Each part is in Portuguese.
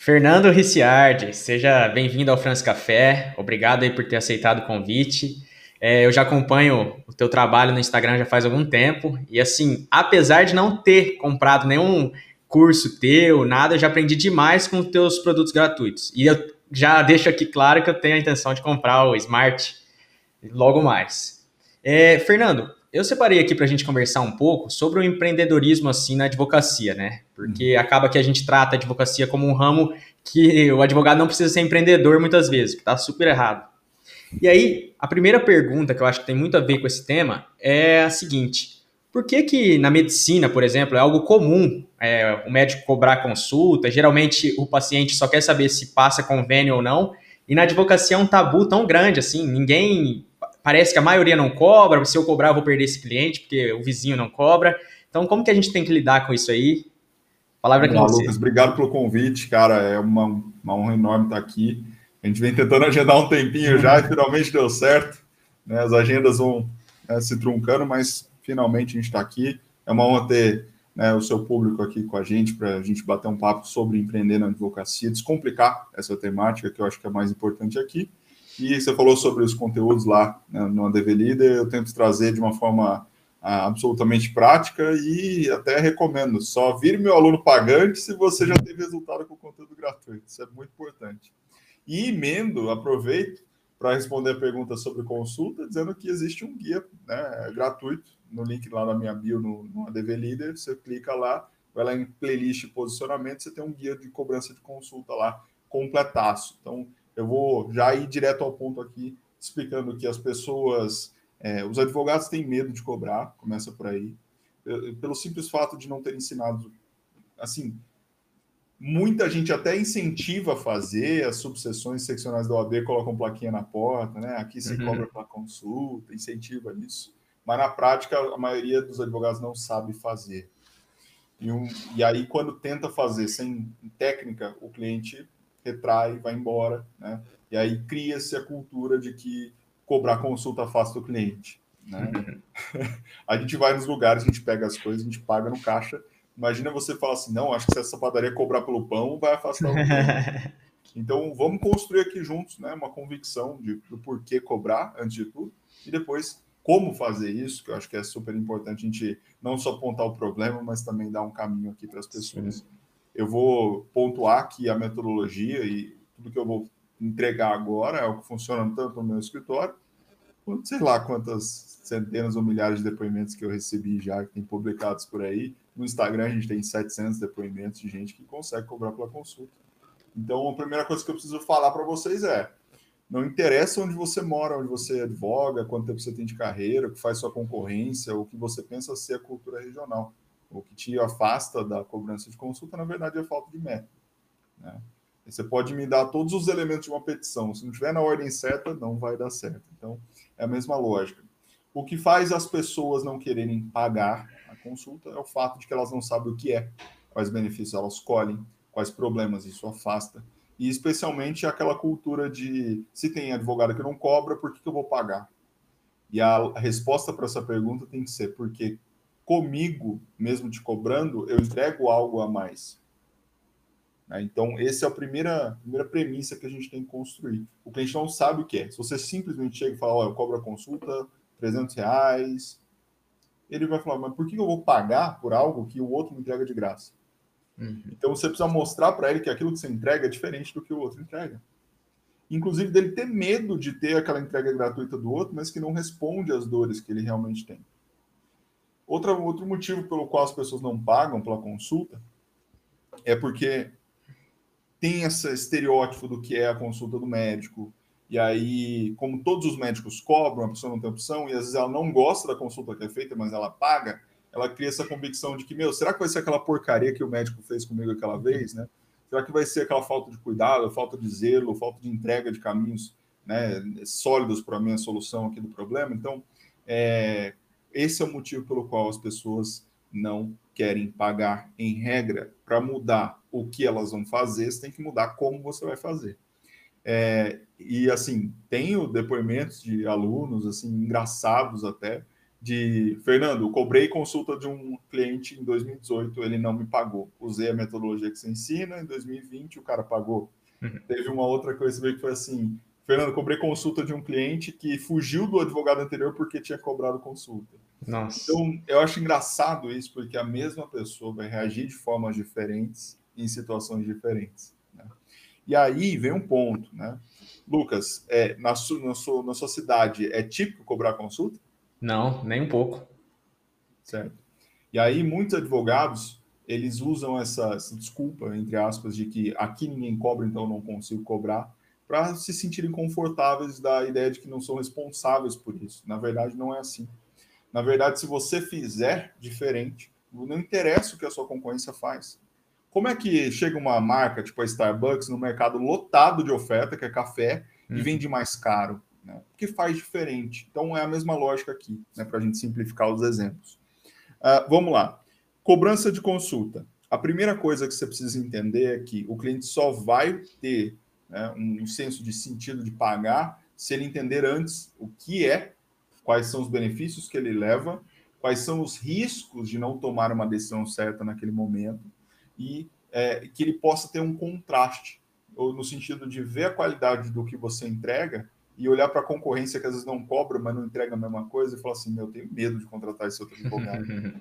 Fernando Ricciardi, seja bem-vindo ao France Café. Obrigado aí por ter aceitado o convite. É, eu já acompanho o teu trabalho no Instagram já faz algum tempo e assim, apesar de não ter comprado nenhum curso teu, nada, eu já aprendi demais com os teus produtos gratuitos. E eu já deixo aqui claro que eu tenho a intenção de comprar o Smart logo mais. É, Fernando, eu separei aqui para a gente conversar um pouco sobre o empreendedorismo assim na advocacia, né? Porque uhum. acaba que a gente trata a advocacia como um ramo que o advogado não precisa ser empreendedor muitas vezes, que está super errado. E aí, a primeira pergunta que eu acho que tem muito a ver com esse tema é a seguinte: por que que na medicina, por exemplo, é algo comum é, o médico cobrar consulta? Geralmente o paciente só quer saber se passa convênio ou não. E na advocacia é um tabu tão grande assim, ninguém parece que a maioria não cobra, se eu cobrar eu vou perder esse cliente porque o vizinho não cobra. Então, como que a gente tem que lidar com isso aí? Palavra Olá, com você. Lucas, obrigado pelo convite, cara. É uma, uma honra enorme estar aqui. A gente vem tentando agendar um tempinho já e finalmente deu certo. Né? As agendas vão né, se truncando, mas finalmente a gente está aqui. É uma honra ter né, o seu público aqui com a gente para a gente bater um papo sobre empreender na advocacia, descomplicar essa temática que eu acho que é mais importante aqui. E você falou sobre os conteúdos lá né, no ADV Leader, eu tento trazer de uma forma ah, absolutamente prática e até recomendo. Só vire meu aluno pagante se você já teve resultado com conteúdo gratuito. Isso é muito importante. E emendo, aproveito para responder a pergunta sobre consulta, dizendo que existe um guia né, gratuito no link lá na minha bio no, no ADV Leader. Você clica lá, vai lá em playlist posicionamento, você tem um guia de cobrança de consulta lá completaço. Então, eu vou já ir direto ao ponto aqui, explicando que as pessoas é, os advogados têm medo de cobrar, começa por aí, pelo simples fato de não ter ensinado. Assim, muita gente até incentiva a fazer as subseções seccionais da OAB, colocam plaquinha na porta, né? Aqui se uhum. cobra para consulta, incentiva isso. Mas na prática, a maioria dos advogados não sabe fazer. E, um, e aí, quando tenta fazer sem técnica, o cliente retrai, vai embora, né? E aí cria-se a cultura de que cobrar consulta fácil do cliente. Né? a gente vai nos lugares, a gente pega as coisas, a gente paga no caixa. Imagina você falar assim, não, acho que se essa padaria cobrar pelo pão, vai afastar o cliente. Então, vamos construir aqui juntos né, uma convicção de, do porquê cobrar, antes de tudo, e depois como fazer isso, que eu acho que é super importante a gente não só apontar o problema, mas também dar um caminho aqui para as pessoas. Sim. Eu vou pontuar aqui a metodologia e tudo que eu vou entregar agora, é o que funciona tanto no meu escritório, quanto sei lá quantas centenas ou milhares de depoimentos que eu recebi já, que tem publicados por aí. No Instagram a gente tem 700 depoimentos de gente que consegue cobrar pela consulta. Então, a primeira coisa que eu preciso falar para vocês é: não interessa onde você mora, onde você advoga, quanto tempo você tem de carreira, o que faz sua concorrência, o que você pensa ser a cultura regional. O que te afasta da cobrança de consulta, na verdade, é falta de método. Né? Você pode me dar todos os elementos de uma petição. Se não tiver na ordem certa, não vai dar certo. Então, é a mesma lógica. O que faz as pessoas não quererem pagar a consulta é o fato de que elas não sabem o que é, quais benefícios elas colhem, quais problemas isso afasta. E especialmente aquela cultura de se tem advogado que não cobra, por que, que eu vou pagar? E a resposta para essa pergunta tem que ser porque comigo, mesmo te cobrando, eu entrego algo a mais. Né? Então, essa é a primeira, primeira premissa que a gente tem que construir. O cliente não sabe o que é. Se você simplesmente chega e fala, olha, eu cobro a consulta 300 reais, ele vai falar, mas por que eu vou pagar por algo que o outro me entrega de graça? Uhum. Então, você precisa mostrar para ele que aquilo que você entrega é diferente do que o outro entrega. Inclusive, dele ter medo de ter aquela entrega gratuita do outro, mas que não responde às dores que ele realmente tem. Outra, outro motivo pelo qual as pessoas não pagam pela consulta é porque tem esse estereótipo do que é a consulta do médico. E aí, como todos os médicos cobram, a pessoa não tem opção, e às vezes ela não gosta da consulta que é feita, mas ela paga, ela cria essa convicção de que, meu, será que vai ser aquela porcaria que o médico fez comigo aquela vez, né? Será que vai ser aquela falta de cuidado, falta de zelo, falta de entrega de caminhos né, sólidos para a minha solução aqui do problema? Então, é, esse é o motivo pelo qual as pessoas não querem pagar em regra para mudar o que elas vão fazer, você tem que mudar como você vai fazer. É, e assim, tenho depoimentos de alunos assim engraçados até, de Fernando, cobrei consulta de um cliente em 2018, ele não me pagou. Usei a metodologia que você ensina, em 2020 o cara pagou. Uhum. Teve uma outra coisa que foi assim: Fernando, cobrei consulta de um cliente que fugiu do advogado anterior porque tinha cobrado consulta. Nossa. Então, eu acho engraçado isso, porque a mesma pessoa vai reagir de formas diferentes em situações diferentes. Né? E aí vem um ponto, né? Lucas, é, na, su, na, sua, na sua cidade, é típico cobrar consulta? Não, nem um pouco. Certo. E aí, muitos advogados, eles usam essa, essa desculpa, entre aspas, de que aqui ninguém cobra, então não consigo cobrar, para se sentirem confortáveis da ideia de que não são responsáveis por isso. Na verdade, não é assim. Na verdade, se você fizer diferente, não interessa o que a sua concorrência faz. Como é que chega uma marca, tipo a Starbucks, no mercado lotado de oferta, que é café, hum. e uhum. vende mais caro? Né? que faz diferente. Então é a mesma lógica aqui, né, para a gente simplificar os exemplos. Uh, vamos lá. Cobrança de consulta. A primeira coisa que você precisa entender é que o cliente só vai ter né, um senso de sentido de pagar se ele entender antes o que é, quais são os benefícios que ele leva, quais são os riscos de não tomar uma decisão certa naquele momento e é, que ele possa ter um contraste, ou no sentido de ver a qualidade do que você entrega e olhar para a concorrência que às vezes não cobra, mas não entrega a mesma coisa e falar assim, meu, eu tenho medo de contratar esse outro advogado.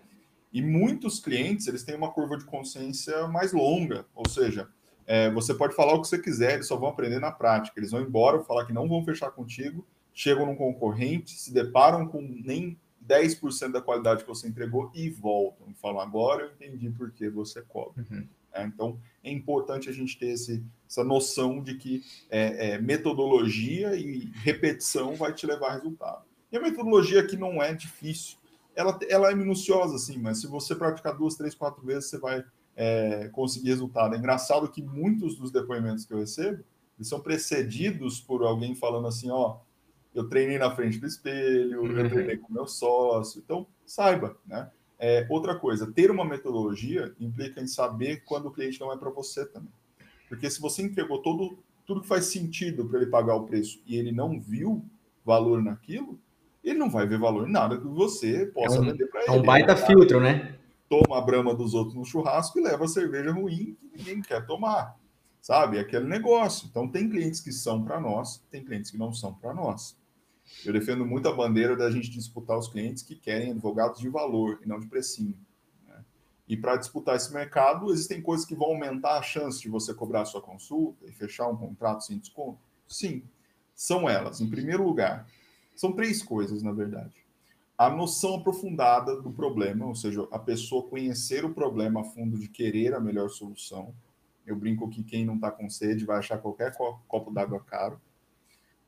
e muitos clientes, eles têm uma curva de consciência mais longa, ou seja, é, você pode falar o que você quiser, eles só vão aprender na prática. Eles vão embora, falar que não vão fechar contigo, chegam num concorrente, se deparam com nem 10% da qualidade que você entregou e voltam. E falam, agora eu entendi por que você cobra. Uhum. É, então, é importante a gente ter esse, essa noção de que é, é, metodologia e repetição vai te levar a resultado. E a metodologia aqui não é difícil. Ela, ela é minuciosa, sim, mas se você praticar duas, três, quatro vezes, você vai é, conseguir resultado. É engraçado que muitos dos depoimentos que eu recebo eles são precedidos por alguém falando assim, ó, eu treinei na frente do espelho, eu uhum. treinei com meu sócio. Então, saiba, né? É, outra coisa, ter uma metodologia implica em saber quando o cliente não é para você também. Porque se você entregou todo, tudo que faz sentido para ele pagar o preço e ele não viu valor naquilo, ele não vai ver valor em nada que você possa é um, vender para ele. É um baita ele, filtro, né? Toma a brama dos outros no churrasco e leva a cerveja ruim que ninguém quer tomar. Sabe? Aquele negócio. Então, tem clientes que são para nós, tem clientes que não são para nós. Eu defendo muito a bandeira da gente disputar os clientes que querem advogados de valor e não de precinho. Né? E para disputar esse mercado, existem coisas que vão aumentar a chance de você cobrar sua consulta e fechar um contrato sem desconto? Sim, são elas. Em primeiro lugar, são três coisas, na verdade. A noção aprofundada do problema, ou seja, a pessoa conhecer o problema a fundo de querer a melhor solução. Eu brinco que quem não está com sede vai achar qualquer copo d'água caro.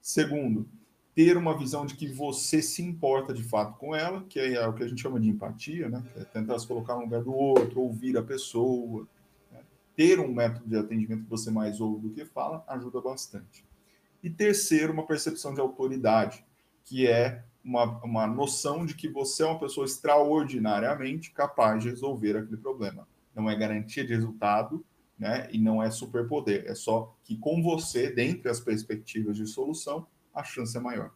Segundo, ter uma visão de que você se importa de fato com ela, que é o que a gente chama de empatia, né? É tentar se colocar no lugar do outro, ouvir a pessoa. Né? Ter um método de atendimento que você mais ouve do que fala ajuda bastante. E terceiro, uma percepção de autoridade, que é uma, uma noção de que você é uma pessoa extraordinariamente capaz de resolver aquele problema. Não é garantia de resultado, né? E não é superpoder. É só que com você, dentre as perspectivas de solução, a chance é maior.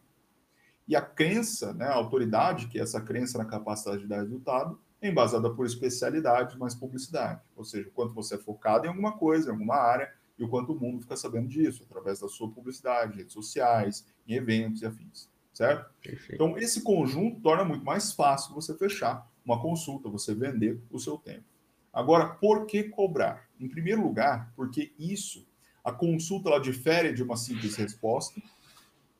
E a crença, né, a autoridade, que é essa crença na capacidade de dar resultado, é embasada por especialidade, mais publicidade. Ou seja, o quanto você é focado em alguma coisa, em alguma área, e o quanto o mundo fica sabendo disso, através da sua publicidade, redes sociais, em eventos e afins. Certo? Perfeito. Então, esse conjunto torna muito mais fácil você fechar uma consulta, você vender o seu tempo. Agora, por que cobrar? Em primeiro lugar, porque isso, a consulta ela difere de uma simples resposta,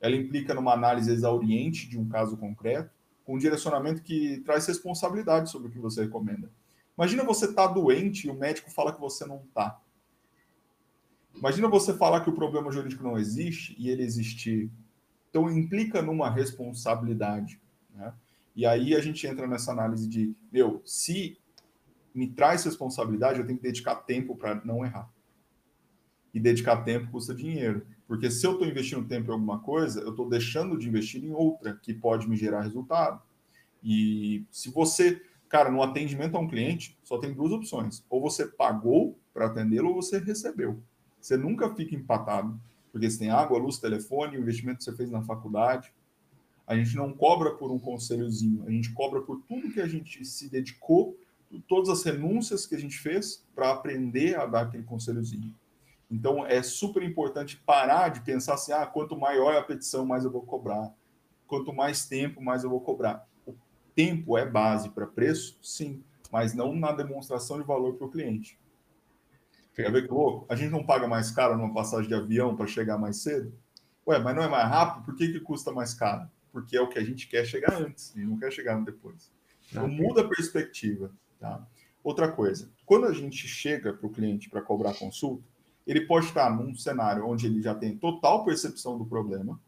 ela implica numa análise exauriente de um caso concreto, com um direcionamento que traz responsabilidade sobre o que você recomenda. Imagina você estar tá doente e o médico fala que você não está. Imagina você falar que o problema jurídico não existe e ele existir. Então, implica numa responsabilidade. Né? E aí a gente entra nessa análise de, meu, se me traz responsabilidade, eu tenho que dedicar tempo para não errar. E dedicar tempo custa dinheiro. Porque se eu estou investindo tempo em alguma coisa, eu estou deixando de investir em outra que pode me gerar resultado. E se você, cara, no atendimento a um cliente, só tem duas opções: ou você pagou para atendê-lo, ou você recebeu. Você nunca fica empatado, porque você tem água, luz, telefone, o investimento que você fez na faculdade. A gente não cobra por um conselhozinho, a gente cobra por tudo que a gente se dedicou, todas as renúncias que a gente fez para aprender a dar aquele conselhozinho. Então é super importante parar de pensar assim: ah, quanto maior a petição, mais eu vou cobrar. Quanto mais tempo, mais eu vou cobrar. O tempo é base para preço? Sim, mas não na demonstração de valor para o cliente. Quer ver que louco? A gente não paga mais caro numa passagem de avião para chegar mais cedo? Ué, mas não é mais rápido? Por que, que custa mais caro? Porque é o que a gente quer chegar antes, e não quer chegar depois. Então muda a perspectiva. Tá? Outra coisa, quando a gente chega para o cliente para cobrar consulta, ele pode estar num cenário onde ele já tem total percepção do problema,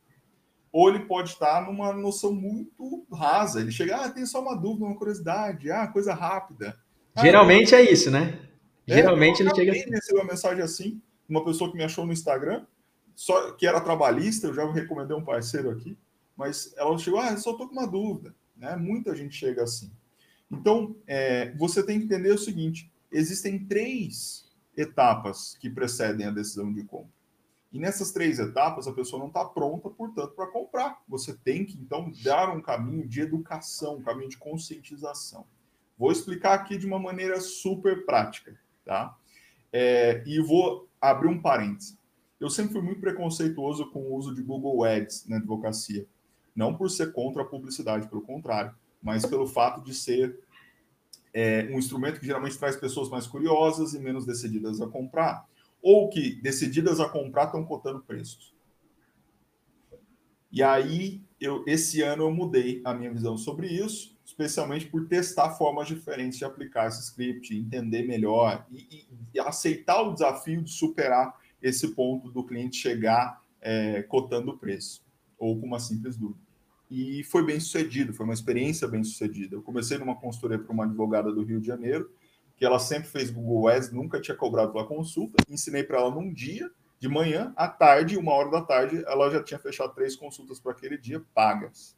ou ele pode estar numa noção muito rasa. Ele chega, ah, tem só uma dúvida, uma curiosidade, ah, coisa rápida. Ah, Geralmente eu... é isso, né? É, Geralmente ele chega assim. recebeu uma mensagem assim, uma pessoa que me achou no Instagram, só que era trabalhista, eu já recomendei um parceiro aqui, mas ela chegou, ah, eu só tô com uma dúvida, né? Muita gente chega assim. Então, é, você tem que entender o seguinte: existem três etapas que precedem a decisão de compra. E nessas três etapas, a pessoa não está pronta, portanto, para comprar. Você tem que, então, dar um caminho de educação, um caminho de conscientização. Vou explicar aqui de uma maneira super prática, tá? É, e vou abrir um parêntese. Eu sempre fui muito preconceituoso com o uso de Google Ads na advocacia. Não por ser contra a publicidade, pelo contrário, mas pelo fato de ser é, um instrumento que geralmente traz pessoas mais curiosas e menos decididas a comprar, ou que decididas a comprar estão cotando preços. E aí, eu, esse ano eu mudei a minha visão sobre isso, especialmente por testar formas diferentes de aplicar esse script, entender melhor e, e, aceitar o desafio de superar esse ponto do cliente chegar é, cotando o preço, ou com uma simples dúvida e foi bem sucedido, foi uma experiência bem sucedida. Eu comecei numa consultoria para uma advogada do Rio de Janeiro, que ela sempre fez Google Ads, nunca tinha cobrado pela consulta, ensinei para ela num dia, de manhã, à tarde, uma hora da tarde, ela já tinha fechado três consultas para aquele dia pagas.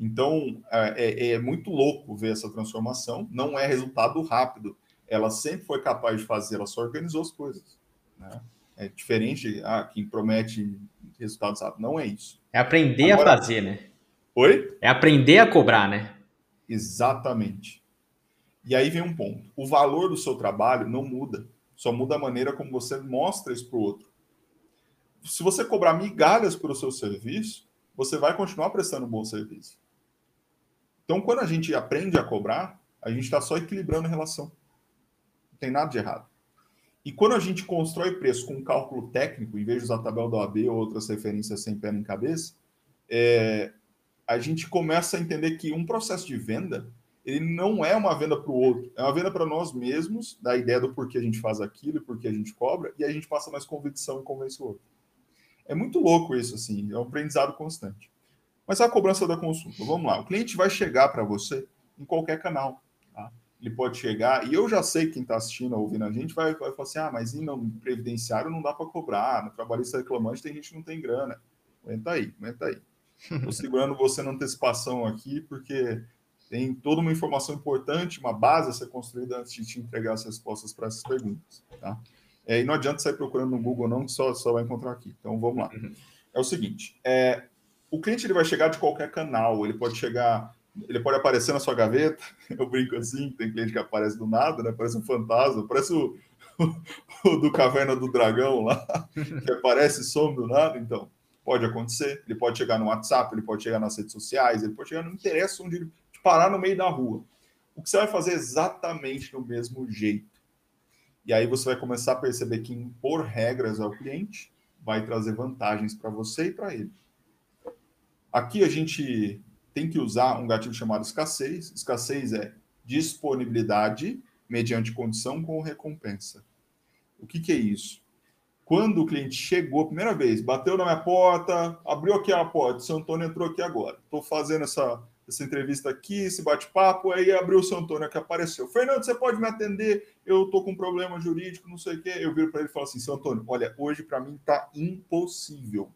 Então, é, é, muito louco ver essa transformação, não é resultado rápido. Ela sempre foi capaz de fazer, ela só organizou as coisas. Né? É diferente, ah, quem promete resultados rápidos, não é isso. É aprender Agora, a fazer, né? Oi? É aprender a cobrar, né? Exatamente. E aí vem um ponto. O valor do seu trabalho não muda. Só muda a maneira como você mostra isso para o outro. Se você cobrar migalhas pelo seu serviço, você vai continuar prestando um bom serviço. Então, quando a gente aprende a cobrar, a gente está só equilibrando a relação. Não tem nada de errado. E quando a gente constrói preço com um cálculo técnico, em vez de usar a tabela do AB ou outras referências sem pé nem cabeça, é, a gente começa a entender que um processo de venda ele não é uma venda para o outro, é uma venda para nós mesmos, da ideia do porquê a gente faz aquilo e porquê a gente cobra, e a gente passa mais convicção e convence o outro. É muito louco isso, assim, é um aprendizado constante. Mas a cobrança da consulta, vamos lá, o cliente vai chegar para você em qualquer canal, tá? Ele pode chegar, e eu já sei quem está assistindo, ouvindo a gente, vai, vai falar assim: ah, mas no previdenciário não dá para cobrar, no trabalhista reclamante tem gente que não tem grana. Aguenta aí, aguenta aí. Estou segurando você na antecipação aqui, porque tem toda uma informação importante, uma base a ser construída antes de te entregar as respostas para essas perguntas. Tá? É, e não adianta sair procurando no Google, não, que só, só vai encontrar aqui. Então vamos lá. Uhum. É o seguinte: é, o cliente ele vai chegar de qualquer canal, ele pode chegar, ele pode aparecer na sua gaveta. Eu brinco assim, tem cliente que aparece do nada, né? Parece um fantasma, parece o, o, o do Caverna do Dragão lá, que aparece e some do nada. Então, Pode acontecer. Ele pode chegar no WhatsApp, ele pode chegar nas redes sociais, ele pode chegar no interesse onde ele parar no meio da rua. O que você vai fazer exatamente do mesmo jeito. E aí você vai começar a perceber que impor regras ao cliente vai trazer vantagens para você e para ele. Aqui a gente tem que usar um gatilho chamado escassez. Escassez é disponibilidade mediante condição com recompensa. O que, que é isso? quando o cliente chegou a primeira vez, bateu na minha porta, abriu aqui a porta, o seu Antônio entrou aqui agora. Estou fazendo essa, essa entrevista aqui, esse bate-papo, aí abriu o seu Antônio que apareceu. Fernando, você pode me atender? Eu estou com um problema jurídico, não sei o quê. Eu viro para ele e falo assim, seu Antônio, olha, hoje para mim está impossível.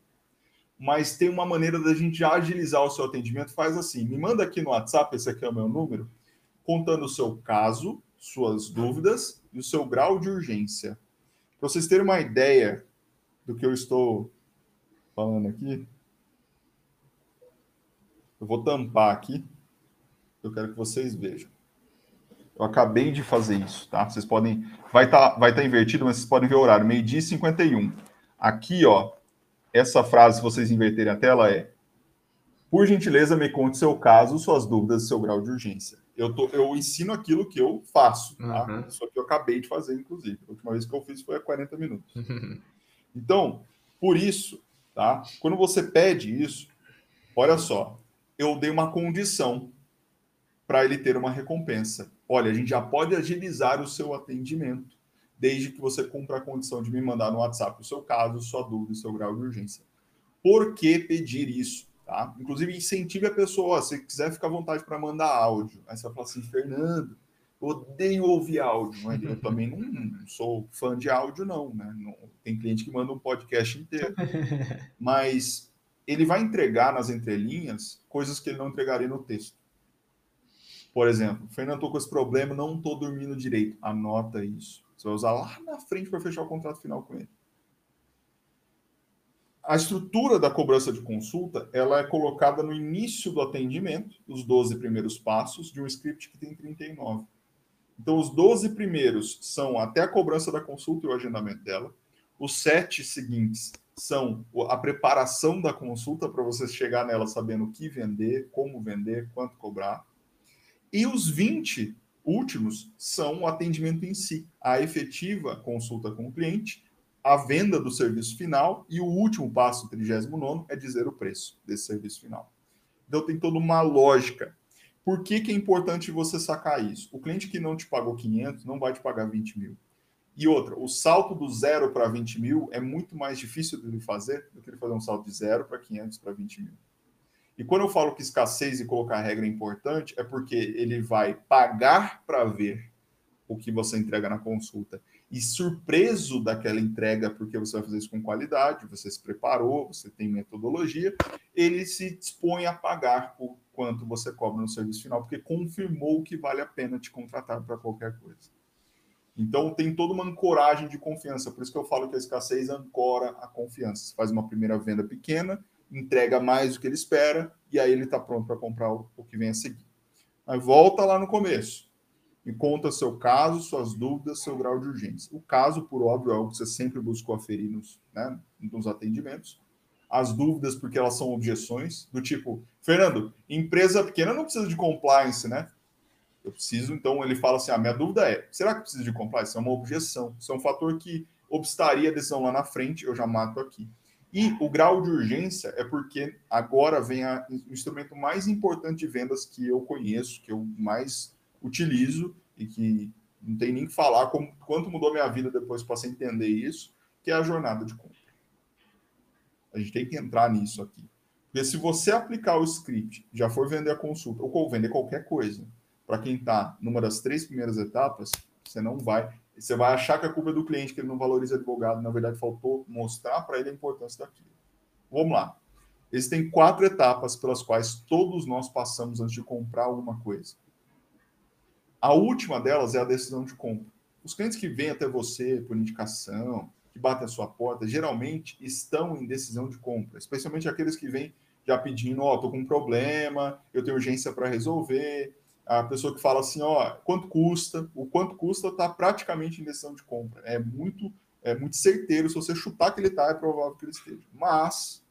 Mas tem uma maneira da gente agilizar o seu atendimento. Faz assim, me manda aqui no WhatsApp, esse aqui é o meu número, contando o seu caso, suas dúvidas e o seu grau de urgência. Para vocês terem uma ideia do que eu estou falando aqui, Eu vou tampar aqui. Eu quero que vocês vejam. Eu acabei de fazer isso, tá? Vocês podem. Vai estar tá, vai tá invertido, mas vocês podem ver o horário, meio-dia e 51. Aqui, ó, essa frase, se vocês inverterem a tela, é: Por gentileza, me conte seu caso, suas dúvidas e seu grau de urgência. Eu, tô, eu ensino aquilo que eu faço, tá? Uhum. Isso aqui eu acabei de fazer, inclusive. A última vez que eu fiz foi há 40 minutos. Então, por isso, tá? Quando você pede isso, olha só, eu dei uma condição para ele ter uma recompensa. Olha, a gente já pode agilizar o seu atendimento, desde que você cumpra a condição de me mandar no WhatsApp o seu caso, sua dúvida e seu grau de urgência. Por que pedir isso? Tá? Inclusive, incentive a pessoa, ó, se quiser ficar à vontade para mandar áudio. Aí você vai falar assim, Fernando, odeio ouvir áudio. Eu também não, não, sou fã de áudio, não, né? Não, tem cliente que manda um podcast inteiro. Mas ele vai entregar nas entrelinhas coisas que ele não entregaria no texto. Por exemplo, Fernando, estou com esse problema, não estou dormindo direito. Anota isso. Você vai usar lá na frente para fechar o contrato final com ele. A estrutura da cobrança de consulta ela é colocada no início do atendimento, os 12 primeiros passos, de um script que tem 39. Então, os 12 primeiros são até a cobrança da consulta e o agendamento dela. Os sete seguintes são a preparação da consulta para você chegar nela sabendo o que vender, como vender, quanto cobrar. E os 20 últimos são o atendimento em si, a efetiva consulta com o cliente, a venda do serviço final e o último passo, o 39 é dizer o preço desse serviço final. Então tem toda uma lógica. Por que, que é importante você sacar isso? O cliente que não te pagou 500 não vai te pagar 20 mil. E outra, o salto do zero para 20 mil é muito mais difícil de fazer do que ele fazer um salto de zero para 500 para 20 mil. E quando eu falo que escassez e colocar regra é importante, é porque ele vai pagar para ver o que você entrega na consulta. E surpreso daquela entrega, porque você vai fazer isso com qualidade, você se preparou, você tem metodologia, ele se dispõe a pagar o quanto você cobra no serviço final, porque confirmou que vale a pena te contratar para qualquer coisa. Então tem toda uma ancoragem de confiança, por isso que eu falo que a escassez ancora a confiança. Você faz uma primeira venda pequena, entrega mais do que ele espera, e aí ele está pronto para comprar o, o, que vem a seguir. Mas volta lá no começo. Me conta seu caso, suas dúvidas, seu grau de urgência. O caso, por óbvio, é algo que você sempre buscou aferir nos, né, nos atendimentos. As dúvidas, porque elas são objeções, do tipo, Fernando, empresa pequena não precisa de compliance, né? Eu preciso, então ele fala assim: a minha dúvida é: será que precisa de compliance? Isso é uma objeção. Isso é um fator que obstaria a decisão lá na frente, eu já mato aqui. E o grau de urgência é porque agora vem a, o instrumento mais importante de vendas que eu conheço, que eu mais utilizo e que não tem nem que falar como, quanto mudou minha vida depois para você entender isso, que é a jornada de compra. A gente tem que entrar nisso aqui. Porque se você aplicar o script, já for vender a consulta, ou vender qualquer coisa, para quem está numa das três primeiras etapas, você não vai. Você vai achar que a culpa é do cliente, que ele não valoriza advogado. Na verdade, faltou mostrar para ele a importância daquilo. Vamos lá. Existem quatro etapas pelas quais todos nós passamos antes de comprar alguma coisa. A última delas é a decisão de compra. Os clientes que vêm até você por indicação, que batem a sua porta, geralmente estão em decisão de compra, especialmente aqueles que vêm já pedindo, ó, oh, com um problema, eu tenho urgência para resolver, a pessoa que fala assim, ó, quanto custa? O quanto custa está praticamente em decisão de compra. É muito, é muito certeiro. Se você chutar que ele está, é provável que ele esteja. Mas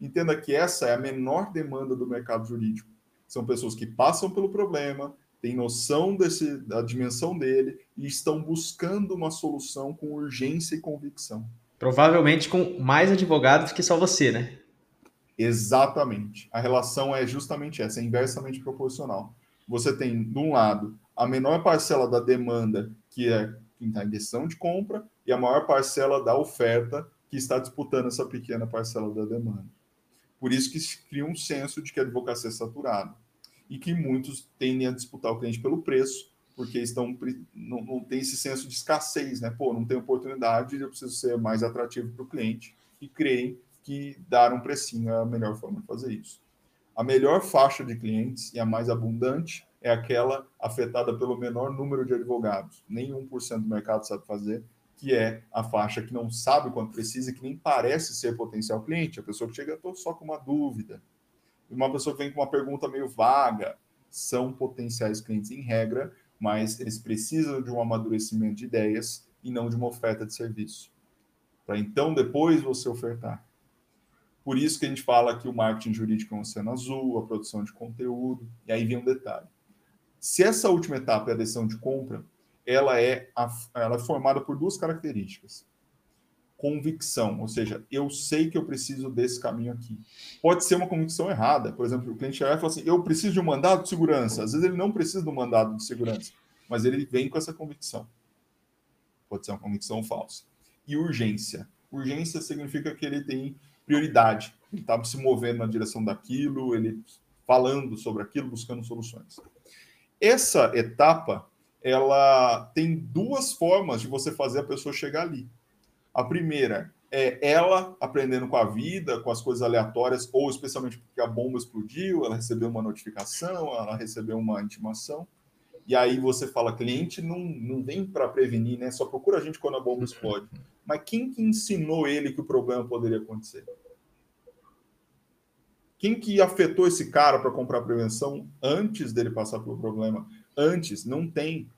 entenda que essa é a menor demanda do mercado jurídico. São pessoas que passam pelo problema, têm noção desse, da dimensão dele e estão buscando uma solução com urgência e convicção. Provavelmente com mais advogados que só você, né? Exatamente. A relação é justamente essa, é inversamente proporcional você tem, de um lado, a menor parcela da demanda, que é quem está em decisão de compra, e a maior parcela da oferta, que está disputando essa pequena parcela da demanda. Por isso que se cria um senso de que a advocacia é saturada. E que muitos tendem a disputar o cliente pelo preço, porque estão não, não tem esse senso de escassez, né? Pô, não tem oportunidade, eu preciso ser mais atrativo para o cliente e creem que dar um precinho é a melhor forma de fazer isso. A melhor faixa de clientes e a mais abundante é aquela afetada pelo menor número de advogados. Nem 1% do mercado sabe fazer, que é a faixa que não sabe quanto precisa e que nem parece ser potencial cliente. A pessoa que chega, só com uma dúvida. uma pessoa que vem com uma pergunta meio vaga, são potenciais clientes em regra, mas eles precisam de um amadurecimento de ideias e não de uma oferta de serviço. Para então depois você ofertar. Por isso que a gente fala que o marketing jurídico é um oceano azul, a produção de conteúdo, e aí vem um detalhe. Se essa última etapa é a decisão de compra, ela é, a, ela é formada por duas características. Convicção, ou seja, eu sei que eu preciso desse caminho aqui. Pode ser uma convicção errada. Por exemplo, o cliente chegar e falar assim: eu preciso de um mandado de segurança. Às vezes ele não precisa de um mandado de segurança, mas ele vem com essa convicção. Pode ser uma convicção falsa. E urgência. Urgência significa que ele tem prioridade. Ele está se movendo na direção daquilo, ele falando sobre aquilo, buscando soluções. Essa etapa ela tem duas formas de você fazer a pessoa chegar ali. A primeira é ela aprendendo com a vida, com as coisas aleatórias, ou especialmente porque a bomba explodiu, ela recebeu uma notificação, ela recebeu uma intimação. E aí você fala, cliente não, não vem para prevenir, né? Só procura a gente quando a bomba explode. Mas quem que ensinou ele que o problema poderia acontecer? Quem que afetou esse cara para comprar prevenção antes dele passar pelo problema? Antes, não tem.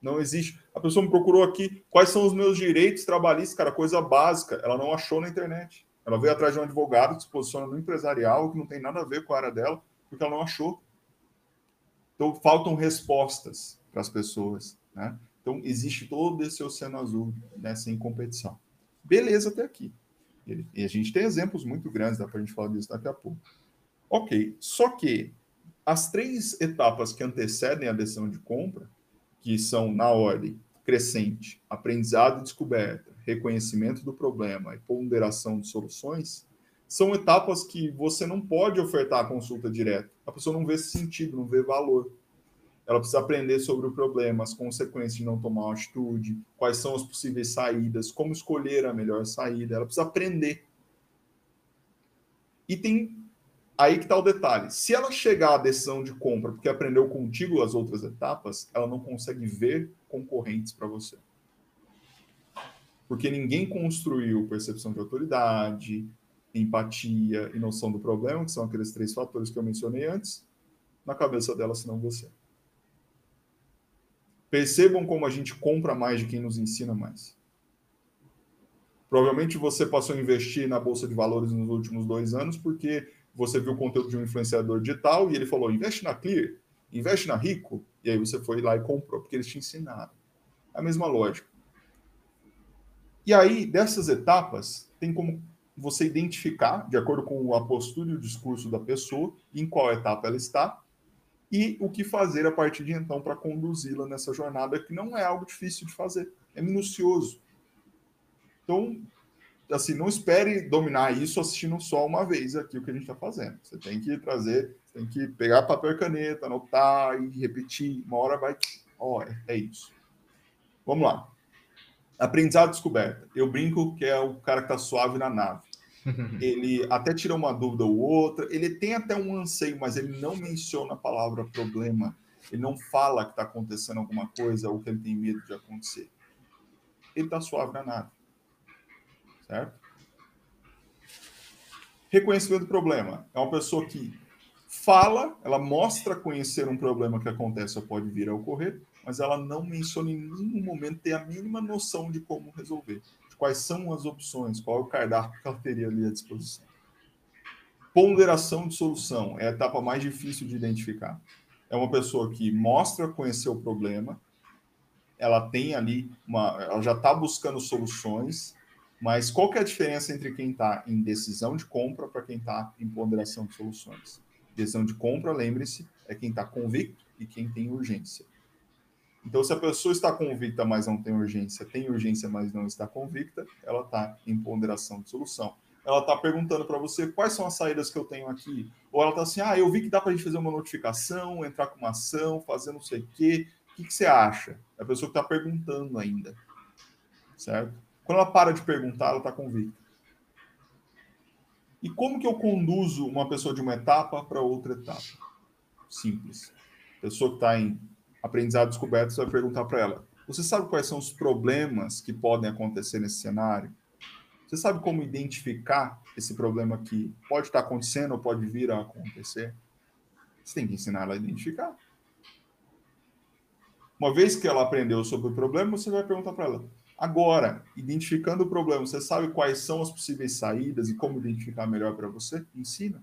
Não existe. A pessoa me procurou aqui, quais são os meus direitos trabalhistas, cara, coisa básica. Ela não achou na internet. Ela veio atrás de um advogado que se posiciona no empresarial, que não tem nada a ver com a área dela, porque ela não achou. Então, faltam respostas para as pessoas, né? Então, existe todo esse oceano azul nessa incompetição. Beleza até aqui. E a gente tem exemplos muito grandes, dá para a gente falar disso daqui a pouco. Ok, só que as três etapas que antecedem a decisão de compra, que são na ordem crescente, aprendizado e descoberta, reconhecimento do problema e ponderação de soluções, são etapas que você não pode ofertar a consulta direta. A pessoa não vê sentido, não vê valor. Ela precisa aprender sobre o problema, as consequências de não tomar uma atitude, quais são as possíveis saídas, como escolher a melhor saída. Ela precisa aprender. E tem aí que está o detalhe. Se ela chegar à decisão de compra porque aprendeu contigo as outras etapas, ela não consegue ver concorrentes para você. Porque ninguém construiu percepção de autoridade, empatia e noção do problema, que são aqueles três fatores que eu mencionei antes, na cabeça dela, senão você. Percebam como a gente compra mais de quem nos ensina mais. Provavelmente você passou a investir na bolsa de valores nos últimos dois anos porque você viu o conteúdo de um influenciador digital e ele falou: investe na Clear, investe na Rico, e aí você foi lá e comprou, porque eles te ensinaram. É a mesma lógica. E aí, dessas etapas, tem como você identificar, de acordo com a postura e o discurso da pessoa, em qual etapa ela está, e o que fazer a partir de então para conduzi-la nessa jornada, que não é algo difícil de fazer, é minucioso. Então, assim, não espere dominar isso assistindo só uma vez aqui o que a gente está fazendo. Você tem que trazer, tem que pegar papel e caneta, anotar e repetir. Uma hora vai. Ó, oh, é, é isso. Vamos lá. Aprendizado descoberta. Eu brinco que é o cara que está suave na nave. Ele até tira uma dúvida ou outra, ele tem até um anseio, mas ele não menciona a palavra problema. Ele não fala que está acontecendo alguma coisa ou que ele tem medo de acontecer. Ele está suave na nave certo? Reconhecimento do problema. É uma pessoa que fala, ela mostra conhecer um problema que acontece ou pode vir a ocorrer, mas ela não menciona em nenhum momento ter a mínima noção de como resolver, de quais são as opções, qual é o cardápio que ela teria ali à disposição. Ponderação de solução é a etapa mais difícil de identificar. É uma pessoa que mostra conhecer o problema, ela tem ali uma, ela já está buscando soluções, mas qual que é a diferença entre quem está em decisão de compra para quem está em ponderação de soluções? Decisão de compra, lembre-se, é quem está convicto e quem tem urgência. Então, se a pessoa está convicta, mas não tem urgência, tem urgência, mas não está convicta, ela está em ponderação de solução. Ela está perguntando para você quais são as saídas que eu tenho aqui. Ou ela está assim, ah, eu vi que dá para a gente fazer uma notificação, entrar com uma ação, fazer não sei o quê. O que, que você acha? É a pessoa que está perguntando ainda. Certo? Quando ela para de perguntar, ela está convicta. E como que eu conduzo uma pessoa de uma etapa para outra etapa? Simples. A pessoa que está em aprendizado descoberto, você vai perguntar para ela: Você sabe quais são os problemas que podem acontecer nesse cenário? Você sabe como identificar esse problema que pode estar acontecendo ou pode vir a acontecer? Você tem que ensinar ela a identificar. Uma vez que ela aprendeu sobre o problema, você vai perguntar para ela: agora, identificando o problema, você sabe quais são as possíveis saídas e como identificar melhor para você? Ensina.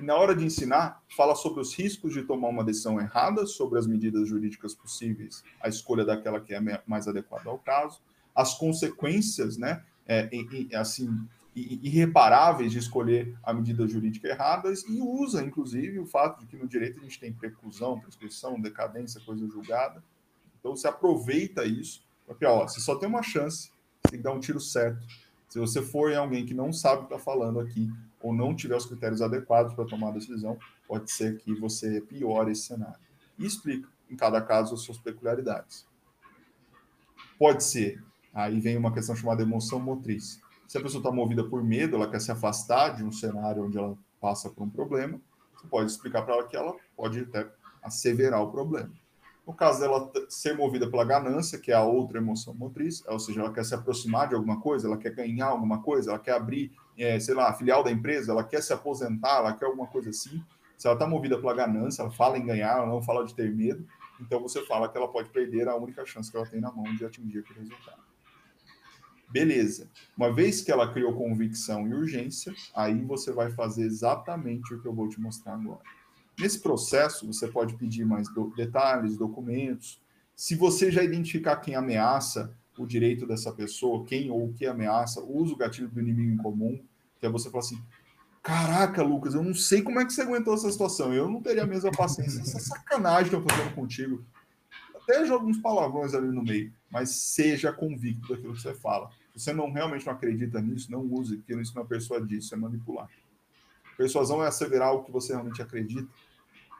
E na hora de ensinar, fala sobre os riscos de tomar uma decisão errada, sobre as medidas jurídicas possíveis, a escolha daquela que é mais adequada ao caso, as consequências, né, é, assim, irreparáveis de escolher a medida jurídica errada e usa, inclusive, o fato de que no direito a gente tem preclusão, prescrição, decadência, coisa julgada. Então, você aproveita isso, porque, ó, você só tem uma chance, você tem que dar um tiro certo. Se você for alguém que não sabe o que está falando aqui, ou não tiver os critérios adequados para tomar a decisão, pode ser que você piore esse cenário. E explica, em cada caso, as suas peculiaridades. Pode ser, aí vem uma questão chamada emoção motriz. Se a pessoa está movida por medo, ela quer se afastar de um cenário onde ela passa por um problema, você pode explicar para ela que ela pode até asseverar o problema. No caso dela ser movida pela ganância, que é a outra emoção motriz, ou seja, ela quer se aproximar de alguma coisa, ela quer ganhar alguma coisa, ela quer abrir é, sei lá, filial da empresa, ela quer se aposentar, ela quer alguma coisa assim. Se ela está movida pela ganância, ela fala em ganhar, ela não fala de ter medo, então você fala que ela pode perder a única chance que ela tem na mão de atingir aquele resultado. Beleza. Uma vez que ela criou convicção e urgência, aí você vai fazer exatamente o que eu vou te mostrar agora. Nesse processo, você pode pedir mais do detalhes, documentos. Se você já identificar quem ameaça o direito dessa pessoa, quem ou o que ameaça, usa o gatilho do inimigo em comum, que é você falar assim: caraca, Lucas, eu não sei como é que você aguentou essa situação, eu não teria a mesma paciência, essa sacanagem que eu fazendo contigo. Até joga uns palavrões ali no meio, mas seja convicto daquilo que você fala. Se você não realmente não acredita nisso, não use, porque isso não é persuadir, isso é manipular. Persuasão é asseverar o que você realmente acredita.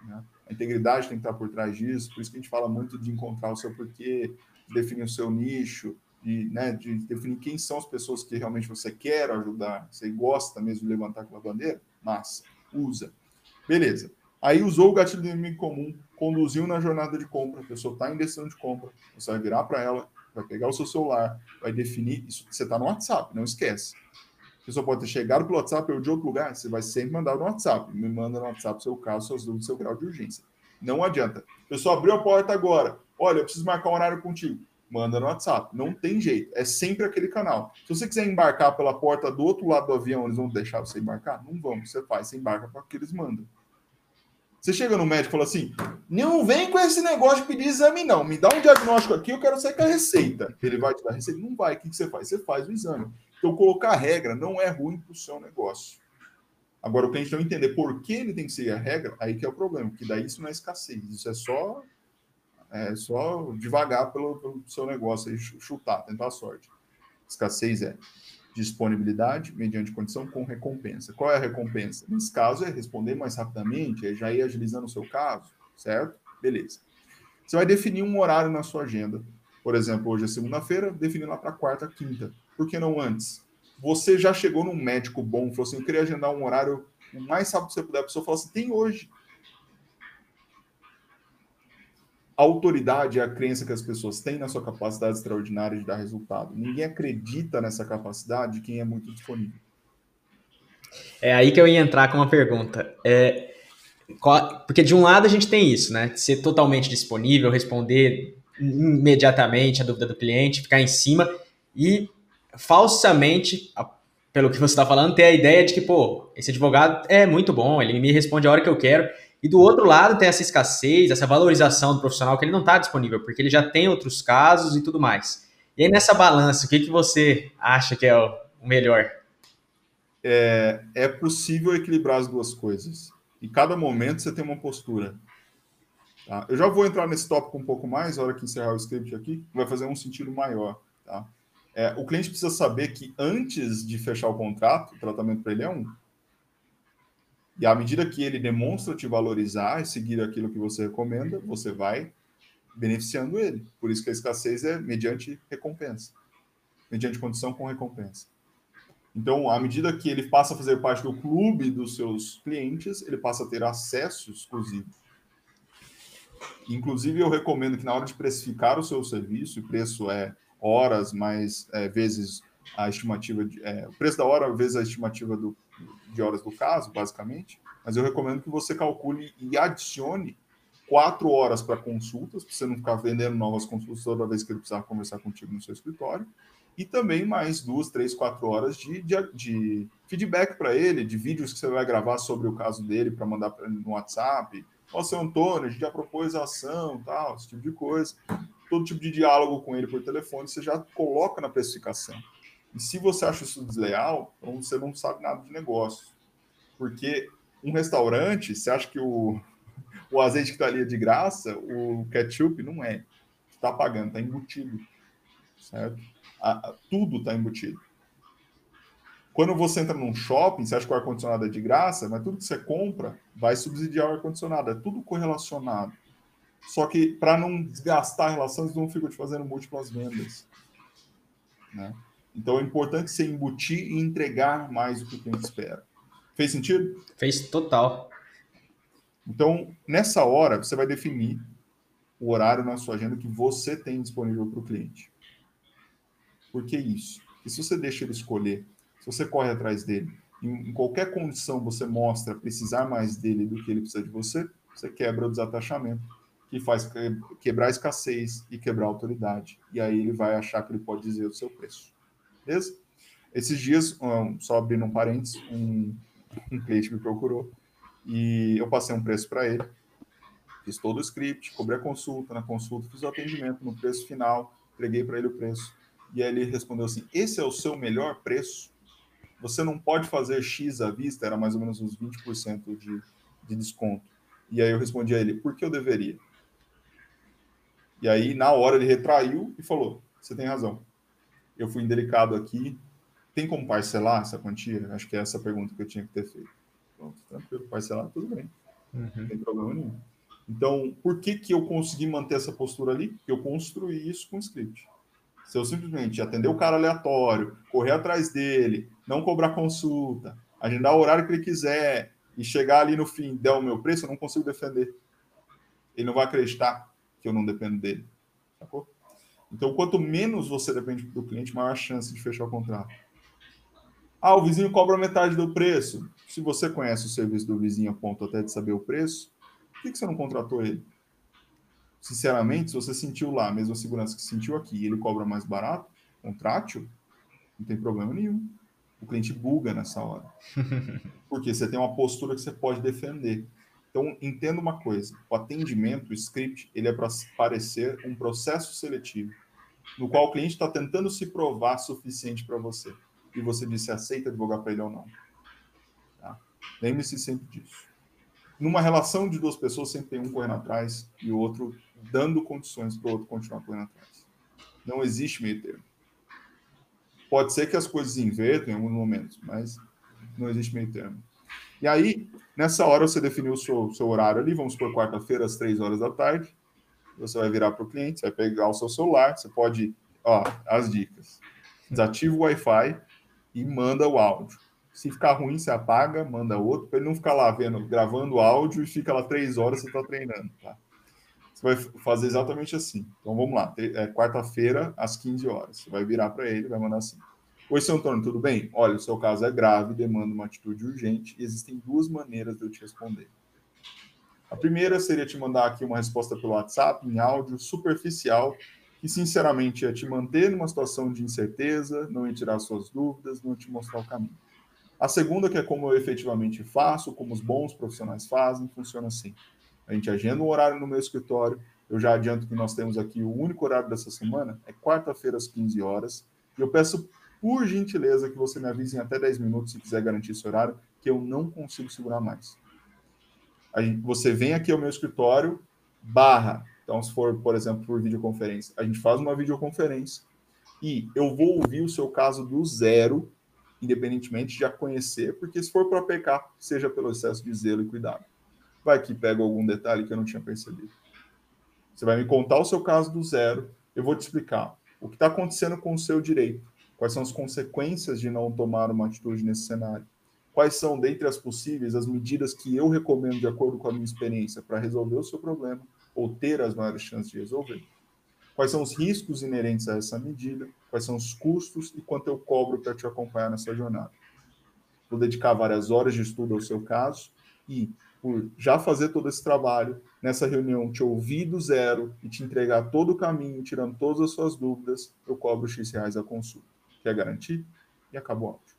Né? A integridade tem que estar por trás disso, por isso que a gente fala muito de encontrar o seu porquê, definir o seu nicho, de, né, de definir quem são as pessoas que realmente você quer ajudar, você gosta mesmo de levantar aquela bandeira, massa, usa. Beleza. Aí usou o gatilho do inimigo comum, conduziu na jornada de compra, a pessoa está em decisão de compra, você vai virar para ela, vai pegar o seu celular, vai definir, isso você está no WhatsApp, não esquece. A pessoa pode ter chegado pelo WhatsApp ou de outro lugar, você vai sempre mandar no WhatsApp. Me manda no WhatsApp seu caso, suas dúvidas, seu grau de urgência. Não adianta. A pessoa abriu a porta agora, olha, eu preciso marcar um horário contigo. Manda no WhatsApp. Não tem jeito. É sempre aquele canal. Se você quiser embarcar pela porta do outro lado do avião, eles vão deixar você embarcar? Não vão. Você faz, você embarca para que eles mandam. Você chega no médico e fala assim: não vem com esse negócio de pedir exame, não. Me dá um diagnóstico aqui, eu quero sair com a receita. Ele vai te dar receita? Não vai. O que você faz? Você faz o exame. Então, colocar regra não é ruim para o seu negócio. Agora, o cliente não entender por que ele tem que seguir a regra, aí que é o problema, que daí isso não é escassez, isso é só é só devagar pelo, pelo seu negócio aí, chutar, tentar a sorte. Escassez é disponibilidade mediante condição com recompensa. Qual é a recompensa? Nesse caso, é responder mais rapidamente, é já ir agilizando o seu caso, certo? Beleza. Você vai definir um horário na sua agenda. Por exemplo, hoje é segunda-feira, definir lá para quarta, quinta. Por que não antes? Você já chegou num médico bom, falou assim: eu queria agendar um horário o mais rápido que você puder. A pessoa fala assim: tem hoje. A autoridade é a crença que as pessoas têm na sua capacidade extraordinária de dar resultado. Ninguém acredita nessa capacidade de quem é muito disponível. É aí que eu ia entrar com uma pergunta. É, porque de um lado a gente tem isso, né? Ser totalmente disponível, responder imediatamente a dúvida do cliente, ficar em cima e falsamente, pelo que você está falando, ter a ideia de que, pô, esse advogado é muito bom, ele me responde a hora que eu quero. E do outro lado tem essa escassez, essa valorização do profissional que ele não está disponível, porque ele já tem outros casos e tudo mais. E aí nessa balança, o que, que você acha que é o melhor? É, é possível equilibrar as duas coisas. E cada momento você tem uma postura. Tá? Eu já vou entrar nesse tópico um pouco mais, na hora que encerrar o script aqui, vai fazer um sentido maior. Tá? É, o cliente precisa saber que antes de fechar o contrato, o tratamento para ele é um. E à medida que ele demonstra te valorizar e seguir aquilo que você recomenda, você vai beneficiando ele. Por isso que a escassez é mediante recompensa. Mediante condição com recompensa. Então, à medida que ele passa a fazer parte do clube dos seus clientes, ele passa a ter acesso exclusivo. Inclusive, eu recomendo que na hora de precificar o seu serviço, o preço é horas mais é, vezes a estimativa, de, é, o preço da hora vezes a estimativa do, de horas do caso, basicamente, mas eu recomendo que você calcule e adicione quatro horas para consultas, para você não ficar vendendo novas consultas toda vez que ele precisar conversar contigo no seu escritório, e também mais duas, três, quatro horas de, de, de feedback para ele, de vídeos que você vai gravar sobre o caso dele para mandar para ele no WhatsApp. Ó, seu Antônio, a gente já propôs a ação, tal, esse tipo de coisa. Todo tipo de diálogo com ele por telefone, você já coloca na precificação. E se você acha isso desleal, então você não sabe nada de negócio. Porque um restaurante, você acha que o, o azeite que está ali é de graça, o ketchup não é. Está pagando, está embutido. Certo? A, a, tudo está embutido. Quando você entra num shopping, você acha que o ar-condicionado é de graça, mas tudo que você compra vai subsidiar o ar-condicionado. É tudo correlacionado. Só que para não desgastar a relação, eles não ficam te fazendo múltiplas vendas. Né? Então é importante você embutir e entregar mais do que o cliente espera. Fez sentido? Fez total. Então, nessa hora, você vai definir o horário na sua agenda que você tem disponível para o cliente. Por que isso? Porque se você deixa ele escolher, se você corre atrás dele, em, qualquer condição você mostra precisar mais dele do que ele precisa de você, você quebra o desatachamento, que faz quebrar a escassez e quebrar a autoridade. E aí ele vai achar que ele pode dizer o seu preço. Beleza? Esses dias, um, só abrindo um parênteses, um, um cliente me procurou e eu passei um preço para ele. Fiz todo o script, cobri a consulta, na consulta fiz o atendimento no preço final, entreguei para ele o preço. E aí ele respondeu assim: Esse é o seu melhor preço? Você não pode fazer X à vista, era mais ou menos uns 20% de, de desconto. E aí eu respondi a ele: Por que eu deveria? E aí, na hora, ele retraiu e falou: Você tem razão. Eu fui indelicado aqui. Tem como parcelar essa quantia? Acho que é essa pergunta que eu tinha que ter feito. Pronto, tranquilo, parcelar, tudo bem. Uhum. Não tem problema nenhum. Então, por que, que eu consegui manter essa postura ali? Porque eu construí isso com script. Se eu simplesmente atender o cara aleatório, correr atrás dele, não cobrar consulta, agendar o horário que ele quiser e chegar ali no fim der o meu preço, eu não consigo defender. Ele não vai acreditar que eu não dependo dele. Sacou? Então, quanto menos você depende do cliente, maior a chance de fechar o contrato. Ah, o vizinho cobra metade do preço. Se você conhece o serviço do vizinho a ponto até de saber o preço, por que, que você não contratou ele? sinceramente, se você sentiu lá a mesma segurança que sentiu aqui e ele cobra mais barato, contrate não tem problema nenhum. O cliente buga nessa hora. Porque você tem uma postura que você pode defender. Então, entenda uma coisa: o atendimento, o script, ele é para parecer um processo seletivo, no qual o cliente está tentando se provar suficiente para você. E você disse se aceita advogar para ele ou não. Tá? Lembre-se sempre disso. Numa relação de duas pessoas, sempre tem um correndo atrás e o outro dando condições para o outro continuar correndo atrás. Não existe meio termo. Pode ser que as coisas invertam em alguns momentos, mas não existe meio termo. E aí, nessa hora, você definiu o seu, seu horário ali, vamos por quarta-feira, às três horas da tarde. Você vai virar para o cliente, vai pegar o seu celular, você pode, ó, as dicas. Desativa o Wi-Fi e manda o áudio. Se ficar ruim, você apaga, manda outro, para ele não ficar lá vendo, gravando áudio e fica lá três horas você está treinando, tá? Você vai fazer exatamente assim. Então vamos lá, é quarta-feira, às 15 horas. Você vai virar para ele, vai mandar assim. Oi, seu Antônio, tudo bem? Olha, o seu caso é grave, demanda uma atitude urgente e existem duas maneiras de eu te responder. A primeira seria te mandar aqui uma resposta pelo WhatsApp, em áudio, superficial, que sinceramente é te manter numa situação de incerteza, não ia tirar suas dúvidas, não te mostrar o caminho. A segunda, que é como eu efetivamente faço, como os bons profissionais fazem, funciona assim. A gente agenda um horário no meu escritório. Eu já adianto que nós temos aqui o único horário dessa semana, é quarta-feira às 15 horas. E eu peço, por gentileza, que você me avise em até 10 minutos, se quiser garantir esse horário, que eu não consigo segurar mais. Aí você vem aqui ao meu escritório, barra. Então, se for, por exemplo, por videoconferência, a gente faz uma videoconferência e eu vou ouvir o seu caso do zero, independentemente de a conhecer, porque se for para pecar, seja pelo excesso de zelo e cuidado. Vai que pega algum detalhe que eu não tinha percebido. Você vai me contar o seu caso do zero, eu vou te explicar o que está acontecendo com o seu direito, quais são as consequências de não tomar uma atitude nesse cenário, quais são, dentre as possíveis, as medidas que eu recomendo de acordo com a minha experiência para resolver o seu problema ou ter as maiores chances de resolver. quais são os riscos inerentes a essa medida, quais são os custos e quanto eu cobro para te acompanhar nessa jornada. Vou dedicar várias horas de estudo ao seu caso e, por já fazer todo esse trabalho, nessa reunião te ouvir do zero e te entregar todo o caminho, tirando todas as suas dúvidas, eu cobro X reais a consulta. Quer garantir? E acabou o áudio.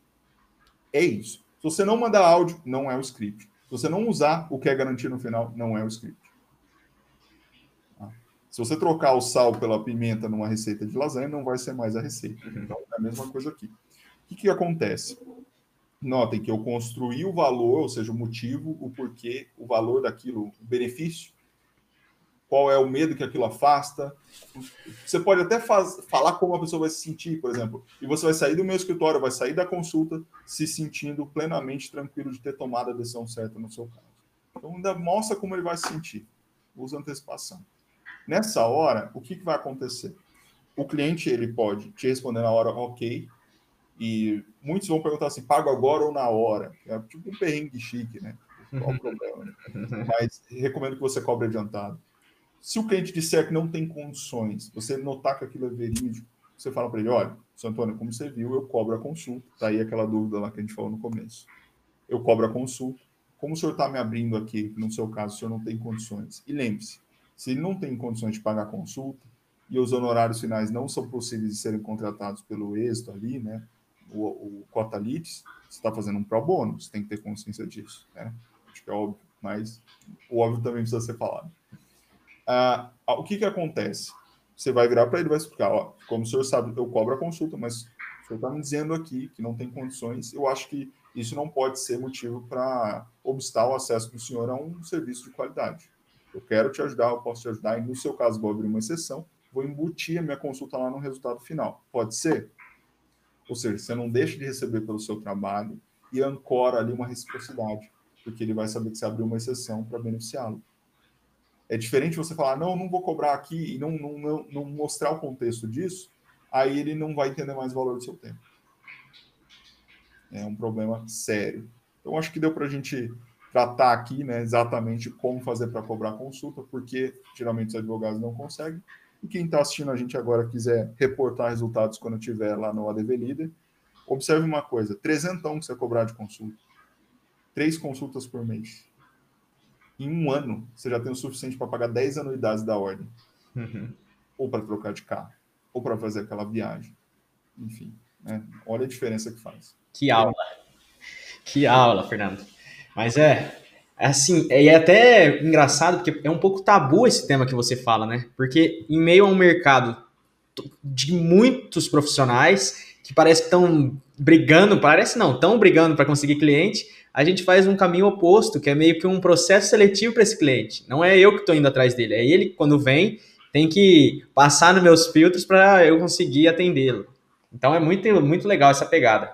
É isso. Se você não mandar áudio, não é o script. Se você não usar o que é garantir no final, não é o script. Tá? Se você trocar o sal pela pimenta numa receita de lasanha, não vai ser mais a receita. Então, é a mesma coisa aqui. O que, que acontece? Notem que eu construí o valor, ou seja, o motivo, o porquê, o valor daquilo, o benefício, qual é o medo que aquilo afasta. Você pode até faz, falar como a pessoa vai se sentir, por exemplo, e você vai sair do meu escritório, vai sair da consulta se sentindo plenamente tranquilo de ter tomado a decisão certa no seu caso. Então, ainda mostra como ele vai se sentir. Usa antecipação. Nessa hora, o que, que vai acontecer? O cliente ele pode te responder na hora, ok, e muitos vão perguntar assim, pago agora ou na hora? É tipo um perrengue chique, né? Qual o problema? Né? Mas recomendo que você cobre adiantado. Se o cliente disser que não tem condições, você notar que aquilo é verídico, você fala para ele, olha, seu Antônio, como você viu, eu cobro a consulta. Tá aí aquela dúvida lá que a gente falou no começo. Eu cobro a consulta. Como o senhor está me abrindo aqui, no seu caso, o senhor não tem condições. E lembre-se, se ele não tem condições de pagar a consulta e os honorários finais não são possíveis de serem contratados pelo êxito ali, né? o, o cota leads, você está fazendo um pro bono, você tem que ter consciência disso, né? Acho que é óbvio, mas o óbvio também precisa ser falado. Ah, o que que acontece? Você vai virar para ele vai explicar, ó, como o senhor sabe, eu cobro a consulta, mas o senhor está me dizendo aqui que não tem condições, eu acho que isso não pode ser motivo para obstar o acesso do senhor a um serviço de qualidade. Eu quero te ajudar, eu posso te ajudar, e no seu caso vou abrir uma exceção, vou embutir a minha consulta lá no resultado final. Pode ser? Ou seja, você não deixa de receber pelo seu trabalho e ancora ali uma reciprocidade, porque ele vai saber que você abriu uma exceção para beneficiá-lo. É diferente você falar, não, não vou cobrar aqui e não, não, não, não mostrar o contexto disso, aí ele não vai entender mais o valor do seu tempo. É um problema sério. Então, acho que deu para a gente tratar aqui né, exatamente como fazer para cobrar consulta, porque geralmente os advogados não conseguem, e quem está assistindo a gente agora quiser reportar resultados quando tiver lá no ADV Líder, observe uma coisa: trezentão que você cobrar de consulta. Três consultas por mês. Em um ano, você já tem o suficiente para pagar 10 anuidades da ordem. Uhum. Ou para trocar de carro. Ou para fazer aquela viagem. Enfim, né? olha a diferença que faz. Que aula. Que aula, Fernando. Mas é, é assim, é, é até engraçado, porque é um pouco tabu esse tema que você fala, né? Porque em meio a um mercado de muitos profissionais que parece que estão brigando, parece não, estão brigando para conseguir cliente, a gente faz um caminho oposto, que é meio que um processo seletivo para esse cliente. Não é eu que estou indo atrás dele, é ele que quando vem tem que passar nos meus filtros para eu conseguir atendê-lo. Então é muito, muito legal essa pegada.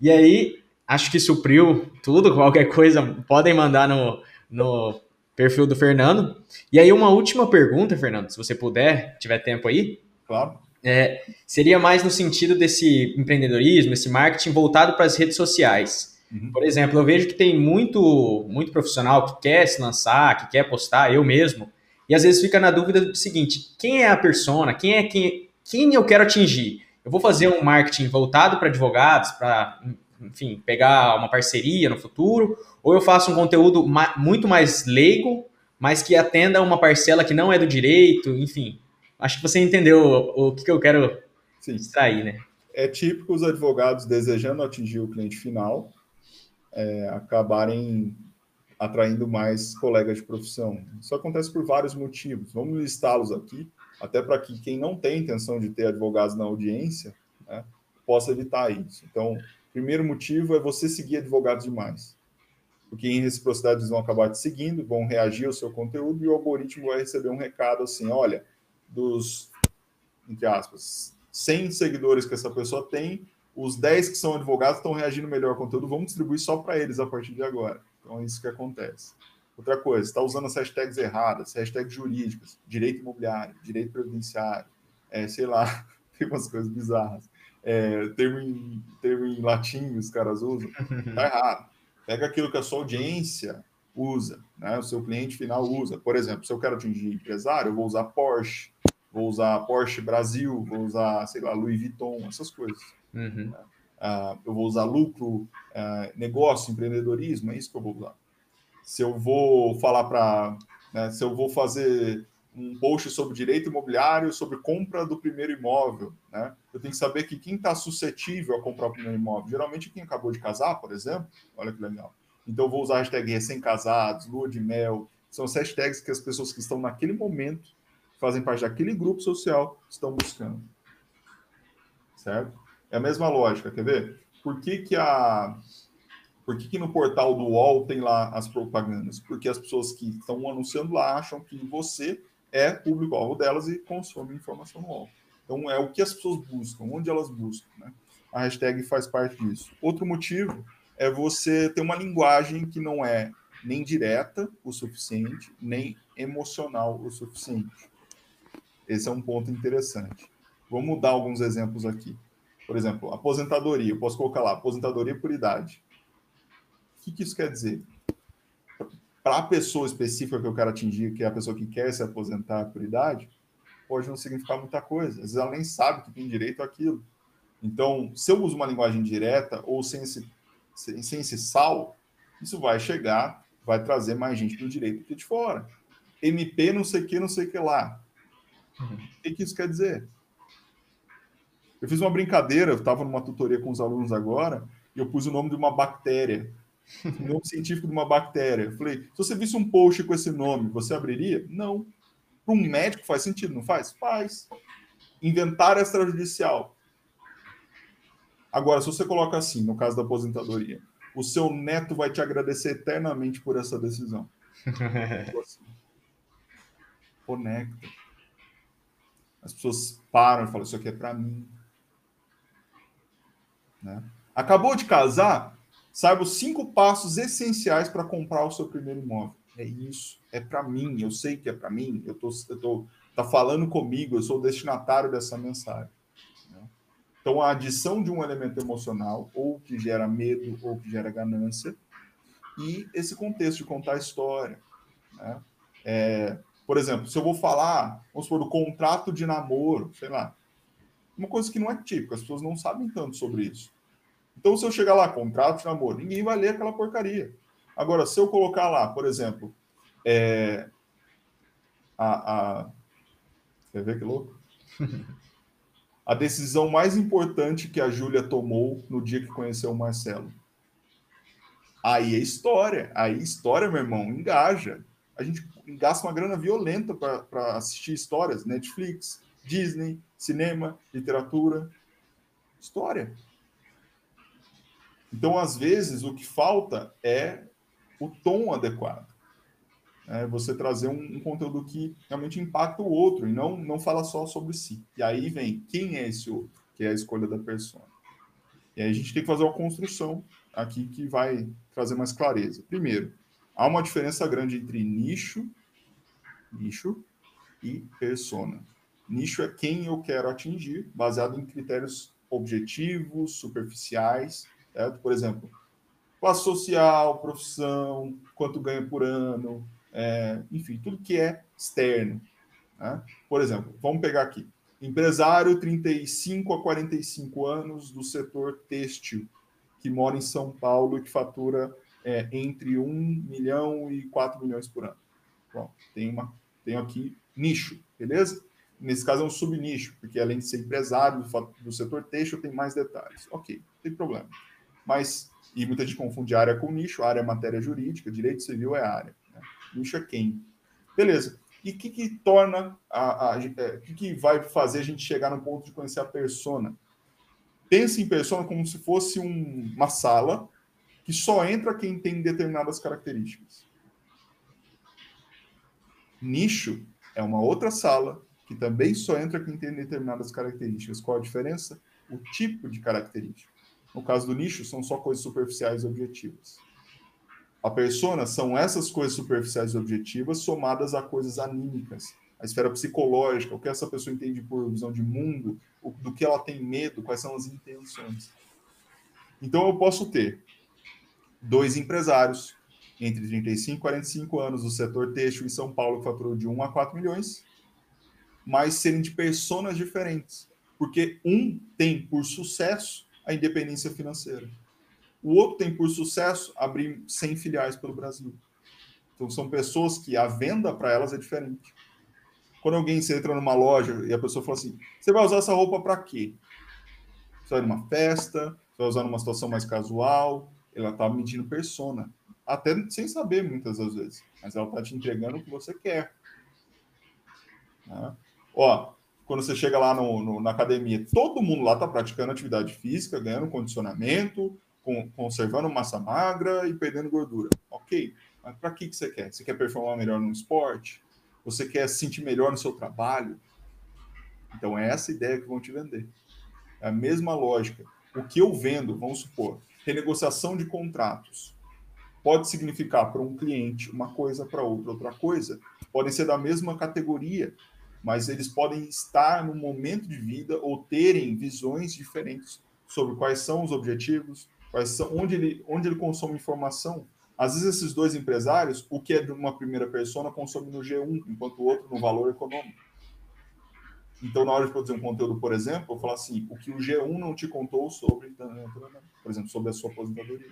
E aí, acho que supriu tudo. Qualquer coisa, podem mandar no, no perfil do Fernando. E aí, uma última pergunta, Fernando, se você puder, tiver tempo aí. Claro. É, seria mais no sentido desse empreendedorismo, esse marketing voltado para as redes sociais. Uhum. Por exemplo, eu vejo que tem muito, muito profissional que quer se lançar, que quer postar, eu mesmo, e às vezes fica na dúvida do seguinte: quem é a persona? Quem é quem, quem eu quero atingir? Eu vou fazer um marketing voltado para advogados, para enfim, pegar uma parceria no futuro, ou eu faço um conteúdo ma muito mais leigo, mas que atenda uma parcela que não é do direito, enfim. Acho que você entendeu o, o que, que, eu quero Sim. extrair, né? É típico os advogados desejando atingir o cliente final é, acabarem atraindo mais colegas de profissão. Isso acontece por vários motivos. Vamos listá-los aqui, até para que quem não tem intenção de ter advogados na audiência né, possa evitar isso. Então, Primeiro motivo é você seguir advogados demais. Porque em reciprocidade eles vão acabar te seguindo, vão reagir ao seu conteúdo e o algoritmo vai receber um recado assim: olha, dos, entre aspas, 100 seguidores que essa pessoa tem, os 10 que são advogados estão reagindo melhor ao conteúdo, vamos distribuir só para eles a partir de agora. Então é isso que acontece. Outra coisa, está usando as hashtags erradas, hashtags jurídicas, direito imobiliário, direito previdenciário, é, sei lá, tem umas coisas bizarras é, termo, em, termo em latim os caras usam, tá errado. Pega aquilo que a sua audiência usa, né? o seu cliente final usa. Por exemplo, se eu quero atingir empresário, eu vou usar Porsche. Vou usar Porsche Brasil, vou usar, sei lá, Louis Vuitton, essas coisas. Uhum. Uh, eu vou usar lucro, uh, negócio, empreendedorismo, é isso que eu vou usar. Se eu vou falar para. Né, se eu vou fazer um post sobre direito imobiliário, sobre compra do primeiro imóvel, né? Eu tenho que saber que quem está suscetível a comprar o primeiro imóvel, geralmente quem acabou de casar, por exemplo, olha que legal. Então eu vou usar a hashtag recém-casados, lua de mel, são as hashtags que as pessoas que estão naquele momento, fazem parte daquele grupo social, estão buscando. Certo? É a mesma lógica, quer ver? Por que, que a. Por que, que no portal do UOL tem lá as propagandas? Porque as pessoas que estão anunciando lá acham que você é público-alvo delas e consomem informação no UOL. Então, é o que as pessoas buscam, onde elas buscam. Né? A hashtag faz parte disso. Outro motivo é você ter uma linguagem que não é nem direta o suficiente, nem emocional o suficiente. Esse é um ponto interessante. Vamos dar alguns exemplos aqui. Por exemplo, aposentadoria. Eu posso colocar lá, aposentadoria por idade. O que, que isso quer dizer? Para a pessoa específica que eu quero atingir, que é a pessoa que quer se aposentar por idade, pode não significar muita coisa. Às vezes ela nem sabe que tem direito àquilo. Então, se eu uso uma linguagem direta ou sem esse, sem, sem esse sal, isso vai chegar, vai trazer mais gente do direito que de fora. MP não sei o que, não sei o que lá. Uhum. O que, que isso quer dizer? Eu fiz uma brincadeira, eu estava numa tutoria com os alunos agora, e eu pus o nome de uma bactéria, o nome científico de uma bactéria. Eu falei, se você visse um post com esse nome, você abriria? Não. Para um médico faz sentido, não faz? Faz. Inventário extrajudicial. Agora, se você coloca assim, no caso da aposentadoria, o seu neto vai te agradecer eternamente por essa decisão. assim. Conecta. As pessoas param e falam, isso aqui é para mim. Né? Acabou de casar? Saiba os cinco passos essenciais para comprar o seu primeiro imóvel. É isso, é para mim, eu sei que é para mim, eu tô, eu tô tá falando comigo, eu sou o destinatário dessa mensagem. Né? Então, a adição de um elemento emocional, ou que gera medo, ou que gera ganância, e esse contexto de contar a história. Né? É, por exemplo, se eu vou falar, vamos supor, do contrato de namoro, sei lá, uma coisa que não é típica, as pessoas não sabem tanto sobre isso. Então, se eu chegar lá, contrato de namoro, ninguém vai ler aquela porcaria. Agora, se eu colocar lá, por exemplo, é, a, a. Quer ver que louco? a decisão mais importante que a Júlia tomou no dia que conheceu o Marcelo. Aí é história. Aí história, meu irmão, engaja. A gente gasta uma grana violenta para assistir histórias. Netflix, Disney, cinema, literatura, história. Então, às vezes, o que falta é o tom adequado. É você trazer um, um, conteúdo que realmente impacta o outro e não, não fala só sobre si. E aí vem quem é esse outro, que é a escolha da pessoa. E aí a gente tem que fazer uma construção aqui que vai trazer mais clareza. Primeiro, há uma diferença grande entre nicho, nicho e persona. Nicho é quem eu quero atingir, baseado em critérios objetivos, superficiais, certo? Por exemplo, classe social, profissão, quanto ganha por ano, é, enfim, tudo que é externo. Né? Por exemplo, vamos pegar aqui, empresário 35 a 45 anos do setor têxtil, que mora em São Paulo e que fatura é, entre 1 milhão e 4 milhões por ano. Bom, tem, uma, tem aqui nicho, beleza? Nesse caso é um subnicho, porque além de ser empresário do, do setor têxtil, tem mais detalhes. Ok, não tem problema. Mas, e muita gente confunde área com nicho, área é matéria jurídica, direito civil é área. Né? Nicho é quem. Beleza. E o que, que torna, a, a, é, que, que vai fazer a gente chegar no ponto de conhecer a persona? Pense em persona como se fosse um, uma sala que só entra quem tem determinadas características. Nicho é uma outra sala que também só entra quem tem determinadas características. Qual a diferença? O tipo de característica. No caso do nicho, são só coisas superficiais e objetivas. A persona são essas coisas superficiais e objetivas somadas a coisas anímicas, a esfera psicológica, o que essa pessoa entende por visão de mundo, do que ela tem medo, quais são as intenções. Então eu posso ter dois empresários entre 35 e 45 anos do setor têxtil em São Paulo que faturou de 1 a 4 milhões mas serem de personas diferentes. Porque um tem por sucesso a independência financeira. O outro tem por sucesso abrir 100 filiais pelo Brasil. Então são pessoas que a venda para elas é diferente. Quando alguém se entra numa loja e a pessoa fala assim: "Você vai usar essa roupa para quê?" Você vai numa festa, você vai usar numa situação mais casual, ela está medindo persona, até sem saber muitas das vezes, mas ela está te entregando o que você quer. Né? Ó, quando você chega lá no, no, na academia, todo mundo lá está praticando atividade física, ganhando condicionamento, com, conservando massa magra e perdendo gordura. Ok, mas para que, que você quer? Você quer performar melhor no esporte? Você quer se sentir melhor no seu trabalho? Então é essa ideia que vão te vender. É a mesma lógica. O que eu vendo, vamos supor, renegociação de contratos, pode significar para um cliente uma coisa, para outro outra coisa. Podem ser da mesma categoria, mas eles podem estar no momento de vida ou terem visões diferentes sobre quais são os objetivos, quais são, onde, ele, onde ele consome informação. Às vezes, esses dois empresários, o que é de uma primeira pessoa, consome no G1, enquanto o outro no valor econômico. Então, na hora de produzir um conteúdo, por exemplo, eu falo assim: o que o G1 não te contou sobre, por exemplo, sobre a sua aposentadoria.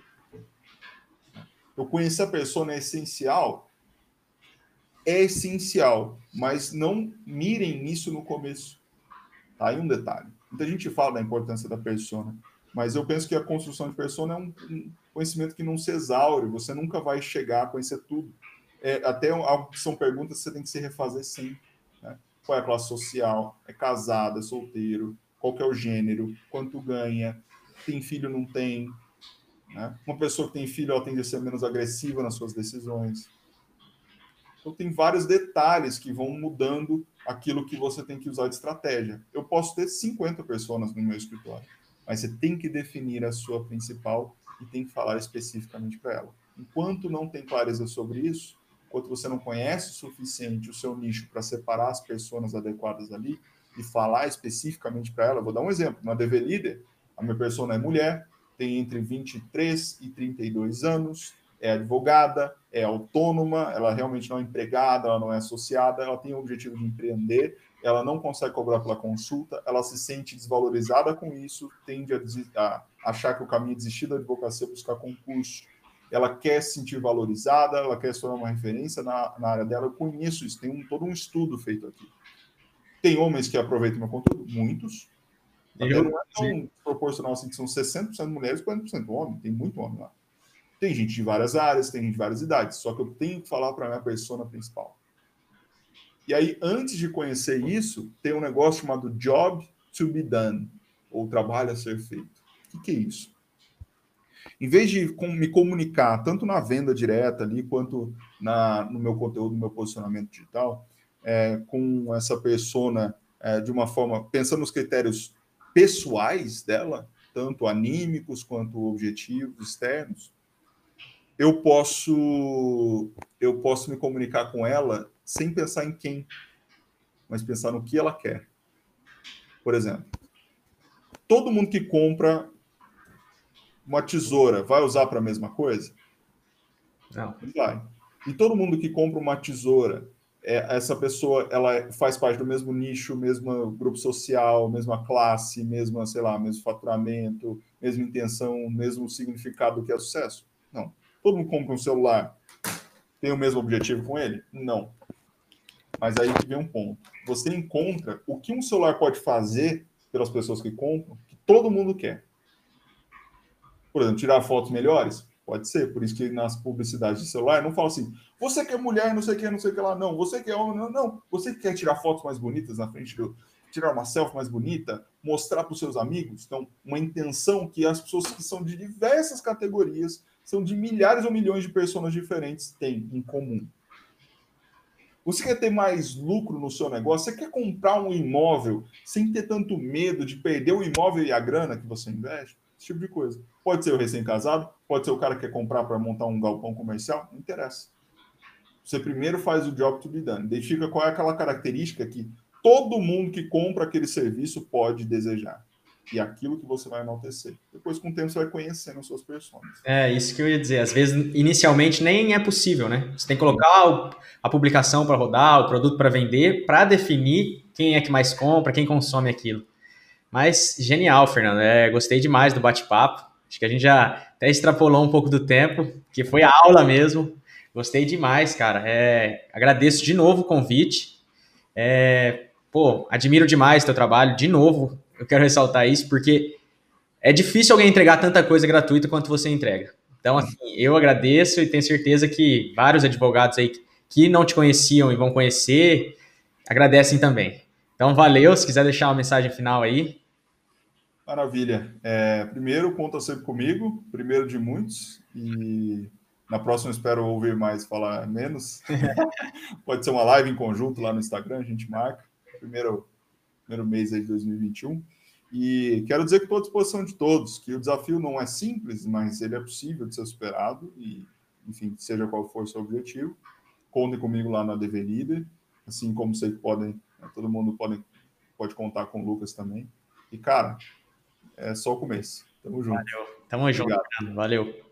Eu conhecer a pessoa é essencial é essencial, mas não mirem nisso no começo. Tá aí um detalhe. Muita gente fala da importância da persona, mas eu penso que a construção de persona é um, um conhecimento que não se exaure, você nunca vai chegar a conhecer tudo. É, até são perguntas que você tem que se refazer sempre. Qual é a classe social? É casado, é solteiro? Qual que é o gênero? Quanto ganha? Tem filho, não tem? Né? Uma pessoa que tem filho, ela tende a ser menos agressiva nas suas decisões. Então, tem vários detalhes que vão mudando aquilo que você tem que usar de estratégia. Eu posso ter 50 pessoas no meu escritório, mas você tem que definir a sua principal e tem que falar especificamente para ela. Enquanto não tem clareza sobre isso, enquanto você não conhece o suficiente o seu nicho para separar as pessoas adequadas ali e falar especificamente para ela, vou dar um exemplo. Na DV Líder, a minha pessoa é mulher, tem entre 23 e 32 anos, é advogada, é autônoma, ela realmente não é empregada, ela não é associada, ela tem o objetivo de empreender, ela não consegue cobrar pela consulta, ela se sente desvalorizada com isso, tende a, a achar que o caminho é desistir da advocacia, buscar concurso, ela quer se sentir valorizada, ela quer se tornar uma referência na, na área dela. Eu conheço isso, tem um, todo um estudo feito aqui. Tem homens que aproveitam meu conteúdo? Muitos. Eu, não é tão sim. proporcional assim, que são 60% mulheres e 40% homem. Tem muito homem lá. Tem gente de várias áreas, tem gente de várias idades, só que eu tenho que falar para a minha persona principal. E aí, antes de conhecer isso, tem um negócio chamado job to be done, ou trabalho a ser feito. O que, que é isso? Em vez de me comunicar tanto na venda direta ali, quanto na, no meu conteúdo, no meu posicionamento digital, é, com essa persona é, de uma forma, pensando nos critérios pessoais dela, tanto anímicos quanto objetivos externos, eu posso eu posso me comunicar com ela sem pensar em quem, mas pensar no que ela quer. Por exemplo, todo mundo que compra uma tesoura vai usar para a mesma coisa? Não. Vai. E todo mundo que compra uma tesoura, é, essa pessoa ela faz parte do mesmo nicho, mesmo grupo social, mesma classe, mesma, sei lá, mesmo faturamento, mesma intenção, mesmo significado que é sucesso? Não. Todo mundo compra um celular, tem o mesmo objetivo com ele? Não. Mas aí que vem um ponto. Você encontra o que um celular pode fazer pelas pessoas que compram, que todo mundo quer. Por exemplo, tirar fotos melhores? Pode ser. Por isso que nas publicidades de celular não fala assim, você que é mulher, não sei o que, não sei o que lá. Não, você que é homem, não. Não, você que quer tirar fotos mais bonitas na frente do... Tirar uma selfie mais bonita, mostrar para os seus amigos. Então, uma intenção que as pessoas que são de diversas categorias são de milhares ou milhões de pessoas diferentes têm em comum. Você quer ter mais lucro no seu negócio? Você quer comprar um imóvel sem ter tanto medo de perder o imóvel e a grana que você investe? Esse tipo de coisa. Pode ser o recém-casado, pode ser o cara que quer comprar para montar um galpão comercial, não interessa. Você primeiro faz o job to be done. Identifica qual é aquela característica que todo mundo que compra aquele serviço pode desejar e aquilo que você vai enaltecer. Depois, com o tempo, você vai conhecendo as suas pessoas. É, isso que eu ia dizer. Às vezes, inicialmente, nem é possível, né? Você tem que colocar a publicação para rodar, o produto para vender, para definir quem é que mais compra, quem consome aquilo. Mas genial, Fernando. É, gostei demais do bate-papo. Acho que a gente já até extrapolou um pouco do tempo, que foi a aula mesmo. Gostei demais, cara. É, agradeço de novo o convite. É, pô, admiro demais o teu trabalho. De novo, eu quero ressaltar isso, porque é difícil alguém entregar tanta coisa gratuita quanto você entrega. Então, assim, eu agradeço e tenho certeza que vários advogados aí que não te conheciam e vão conhecer, agradecem também. Então, valeu. Se quiser deixar uma mensagem final aí. Maravilha. É, primeiro, conta sempre comigo, primeiro de muitos, e na próxima espero ouvir mais, falar menos. Pode ser uma live em conjunto lá no Instagram, a gente marca. Primeiro, primeiro mês aí de 2021. E quero dizer que estou à disposição de todos, que o desafio não é simples, mas ele é possível de ser superado, e, enfim, seja qual for o seu objetivo. Contem comigo lá na DV Líder, assim como sei que podem, né, todo mundo pode, pode contar com o Lucas também. E, cara, é só o começo. Tamo junto. Valeu. Tamo Obrigado. junto, Valeu.